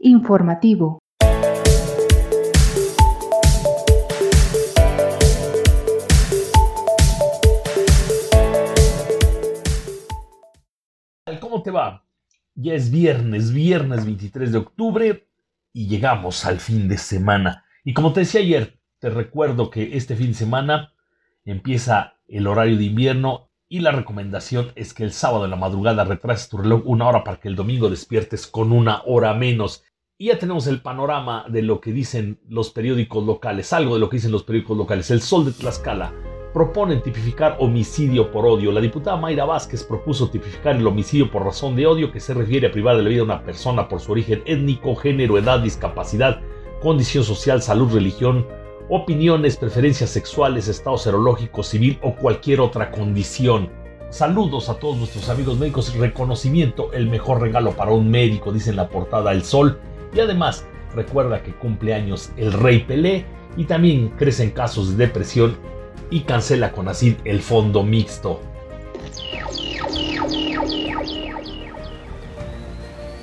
Informativo. ¿Cómo te va? Ya es viernes, viernes 23 de octubre y llegamos al fin de semana. Y como te decía ayer, te recuerdo que este fin de semana empieza el horario de invierno y la recomendación es que el sábado en la madrugada retrases tu reloj una hora para que el domingo despiertes con una hora menos. Y ya tenemos el panorama de lo que dicen los periódicos locales, algo de lo que dicen los periódicos locales. El Sol de Tlaxcala proponen tipificar homicidio por odio. La diputada Mayra Vázquez propuso tipificar el homicidio por razón de odio que se refiere a privar de la vida a una persona por su origen étnico, género, edad, discapacidad, condición social, salud, religión, opiniones, preferencias sexuales, estado serológico, civil o cualquier otra condición. Saludos a todos nuestros amigos médicos. Reconocimiento, el mejor regalo para un médico, dice en la portada El Sol. Y además, recuerda que cumple años el Rey Pelé y también crecen casos de depresión y cancela con así el fondo mixto.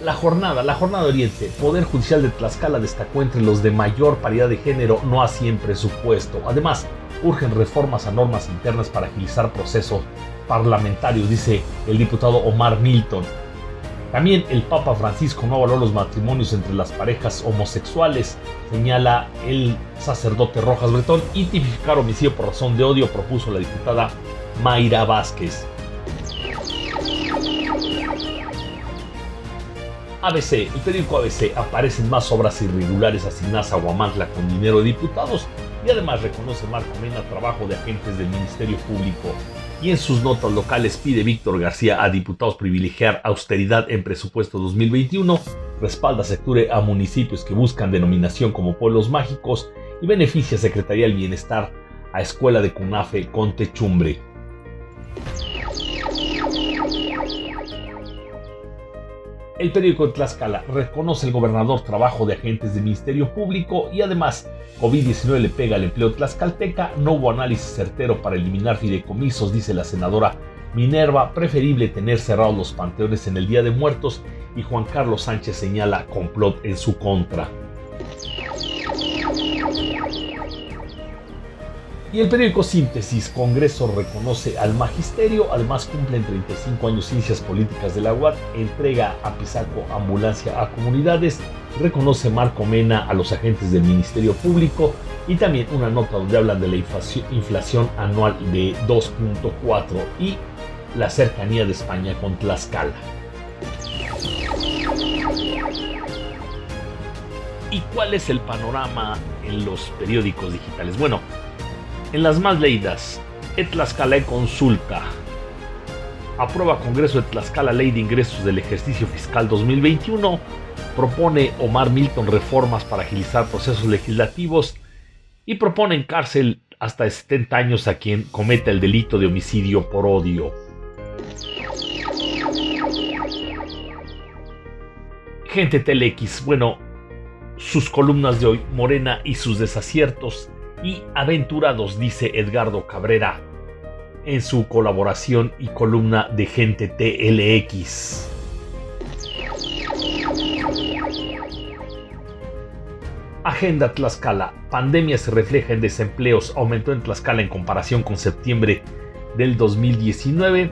La jornada, la jornada Oriente, Poder Judicial de Tlaxcala destacó entre los de mayor paridad de género, no así en presupuesto. Además, urgen reformas a normas internas para agilizar procesos parlamentarios, dice el diputado Omar Milton. También el Papa Francisco no avaló los matrimonios entre las parejas homosexuales, señala el sacerdote Rojas Bretón, y tipificar homicidio por razón de odio propuso la diputada Mayra Vázquez. ABC, el periódico ABC, aparecen más obras irregulares asignadas a Huamantla con dinero de diputados y además reconoce Marco Mena trabajo de agentes del Ministerio Público. Y en sus notas locales pide Víctor García a diputados privilegiar austeridad en presupuesto 2021, respalda secture a municipios que buscan denominación como pueblos mágicos y beneficia Secretaría del Bienestar a Escuela de CUNAFE con techumbre. El periódico de Tlaxcala reconoce el gobernador trabajo de agentes del Ministerio Público y además COVID-19 le pega al empleo tlaxcalteca, no hubo análisis certero para eliminar fideicomisos, dice la senadora Minerva, preferible tener cerrados los panteones en el Día de Muertos y Juan Carlos Sánchez señala complot en su contra. Y el periódico Síntesis, Congreso reconoce al magisterio, además cumplen 35 años ciencias políticas de la UAT, entrega a Pisaco ambulancia a comunidades, reconoce Marco Mena a los agentes del Ministerio Público y también una nota donde hablan de la inflación anual de 2.4 y la cercanía de España con Tlaxcala. ¿Y cuál es el panorama en los periódicos digitales? Bueno, en las más leídas, Etlascala consulta. Aprueba Congreso de Tlaxcala Ley de Ingresos del Ejercicio Fiscal 2021. Propone Omar Milton reformas para agilizar procesos legislativos y propone en cárcel hasta 70 años a quien cometa el delito de homicidio por odio. Gente Telex, bueno, sus columnas de hoy, Morena y sus desaciertos, y aventurados, dice Edgardo Cabrera en su colaboración y columna de Gente TLX. Agenda Tlaxcala. Pandemia se refleja en desempleos. Aumentó en Tlaxcala en comparación con septiembre del 2019.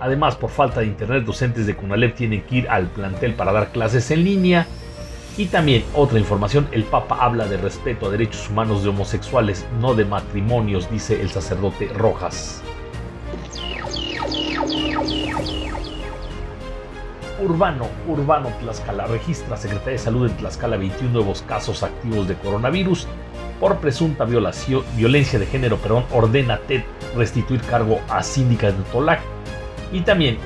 Además, por falta de internet, docentes de CUNALEP tienen que ir al plantel para dar clases en línea. Y también otra información, el Papa habla de respeto a derechos humanos de homosexuales, no de matrimonios, dice el sacerdote Rojas. Urbano, Urbano Tlaxcala registra Secretaría de Salud en Tlaxcala 21 nuevos casos activos de coronavirus por presunta violación, violencia de género, perdón, ordena TED restituir cargo a síndica de Tolac y también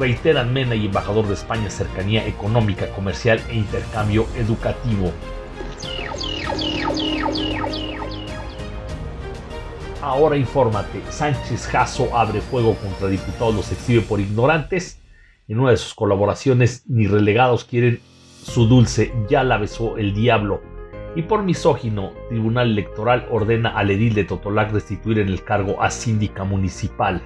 reiteran MENA y embajador de España cercanía económica, comercial e intercambio educativo. Ahora infórmate, Sánchez Jasso abre fuego contra diputados, los exhibe por ignorantes. En una de sus colaboraciones, ni relegados quieren su dulce, ya la besó el diablo. Y por misógino, Tribunal Electoral ordena al edil de Totolac restituir en el cargo a síndica municipal.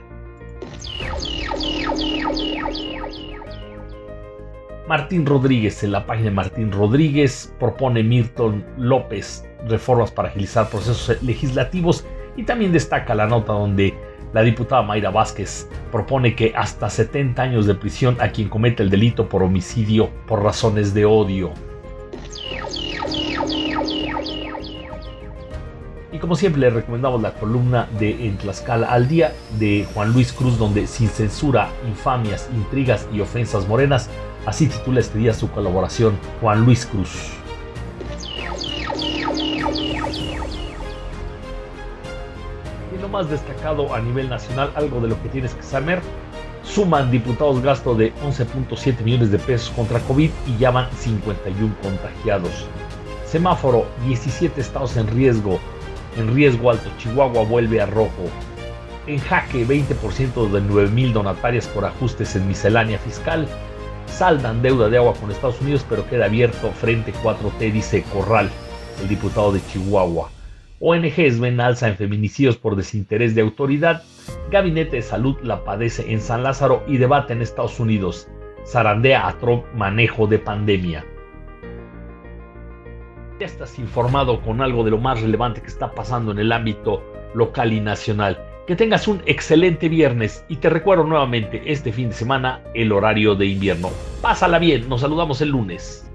Martín Rodríguez, en la página de Martín Rodríguez, propone Milton López reformas para agilizar procesos legislativos y también destaca la nota donde la diputada Mayra Vázquez propone que hasta 70 años de prisión a quien cometa el delito por homicidio por razones de odio. Y como siempre le recomendamos la columna de En Tlaxcala al día de Juan Luis Cruz donde sin censura, infamias, intrigas y ofensas morenas, así titula este día su colaboración Juan Luis Cruz. Y lo más destacado a nivel nacional, algo de lo que tienes que saber, suman diputados gasto de 11.7 millones de pesos contra COVID y ya van 51 contagiados. Semáforo, 17 estados en riesgo, en riesgo alto. Chihuahua vuelve a rojo. En jaque, 20% de 9.000 donatarias por ajustes en miscelánea fiscal. Saldan deuda de agua con Estados Unidos, pero queda abierto frente 4T, dice Corral, el diputado de Chihuahua. ONGs ven alza en feminicidios por desinterés de autoridad. Gabinete de Salud la padece en San Lázaro y debate en Estados Unidos. Zarandea a Trump manejo de pandemia ya estás informado con algo de lo más relevante que está pasando en el ámbito local y nacional. Que tengas un excelente viernes y te recuerdo nuevamente este fin de semana el horario de invierno. Pásala bien, nos saludamos el lunes.